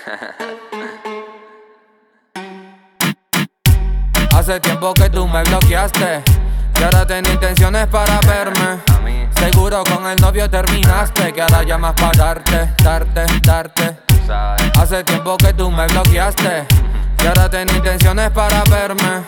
Hace tiempo que tú me bloqueaste. Que ahora tenía intenciones para verme. Seguro con el novio terminaste. Que ahora llamas para darte, darte, darte. Hace tiempo que tú me bloqueaste. Que ahora tenía intenciones para verme.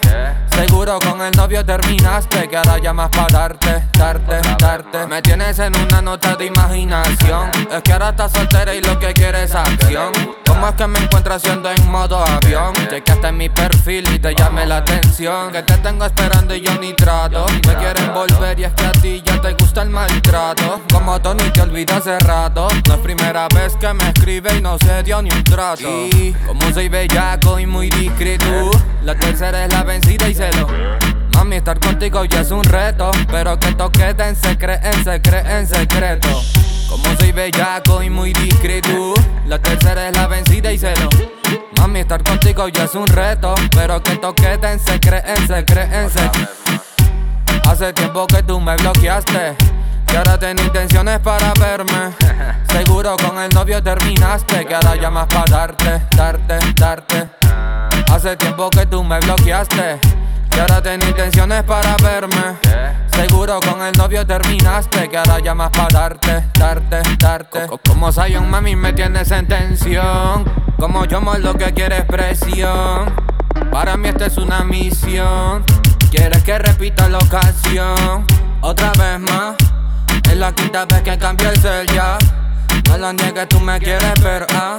Seguro con el novio terminaste. Que ahora llamas para darte, darte, darte. Me tienes en una nota de imaginación. Es que ahora estás soltera y lo que quieres es acción. ¿Cómo es que me encuentro haciendo en modo avión? Chequeaste en mi perfil y te llamé la atención. Que te tengo esperando y yo ni trato. Me quieren volver y es que a ti ya te gusta el maltrato. Como Tony te olvidé hace rato. No es primera vez que me escribe y no se dio ni un trato. Y como soy bellaco y muy discreto, la tercera es la vencida y celo. Mami, estar contigo ya es un reto. Pero que esto quede en secreto, en secreto, en secreto. Como soy bellaco y muy discreto, la tercera es la vencida y celo. Mami, estar contigo ya es un reto. Pero que esto quede en secreto, en secreto, en secreto. Hace tiempo que tú me bloqueaste. Y ahora tenés intenciones para verme. Seguro con el novio terminaste. Que ahora llamas para darte, darte, darte. Hace tiempo que tú me bloqueaste. Y ahora tenés intenciones para verme. Seguro con el novio terminaste. Que ahora llamas para darte, darte, darte. Co- Como Zion, mami, me tienes en tensión. Como yo lo que quieres presión. Para mí esta es una misión. Quieres que repita la ocasión. Otra vez más. Es la quinta vez que cambio el cel ya. No lo niegues, tú me quieres ver, ah.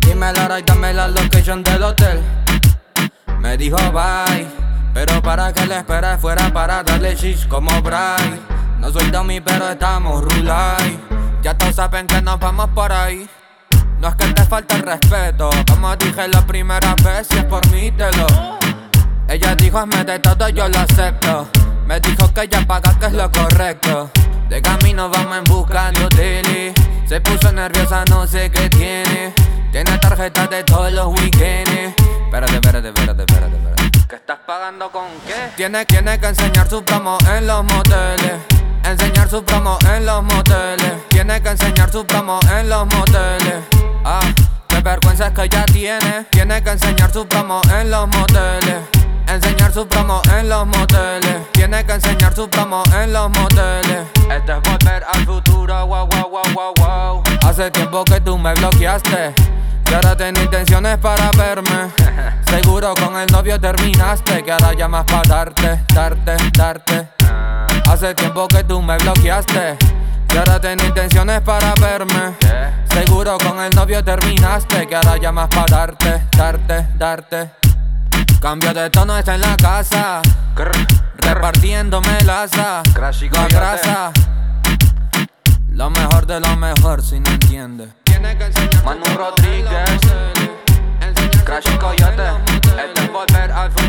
Dime la hora y dame la location del hotel. Me dijo bye, pero para que le esperes fuera para darle shish como Bray. No soy dummy, pero estamos rulay. Ya todos saben que nos vamos por ahí. No es que te falte el respeto, como dije la primera vez, si es por mí te lo. Ella dijo hazme de todo, yo lo acepto. Me dijo que ella paga, que es lo correcto. De camino vamos en busca de hoteles. Se puso nerviosa, no sé qué tiene. Tiene tarjetas de todos los weekends. Espérate, espérate, espérate, espérate, espérate. ¿Qué estás pagando con qué? Tiene, que enseñar su promo en los moteles. Enseñar su promo en los moteles. Tiene que enseñar su promo en los moteles. Ah, qué vergüenza es que ella tiene. Tiene que enseñar su promo en los moteles. Enseñar su promo en los moteles. Tiene que enseñar su promo en los moteles. Esto es volver al futuro, wow, wow, wow, wow, wow. Hace tiempo que tú me bloqueaste. Y ahora tenés intenciones para verme. Seguro con el novio terminaste. Que ahora llamas para darte, darte, darte. Hace tiempo que tú me bloqueaste. Y ahora tenés intenciones para verme. Seguro con el novio terminaste. Que ahora llamas para darte, darte, darte. Cambio de tono está en la casa. Repartiendo melaza. Crash y La grasa. Lo mejor de lo mejor, si no entiendes. Manu Rodríguez Crash y Coyote, este es volver al futuro.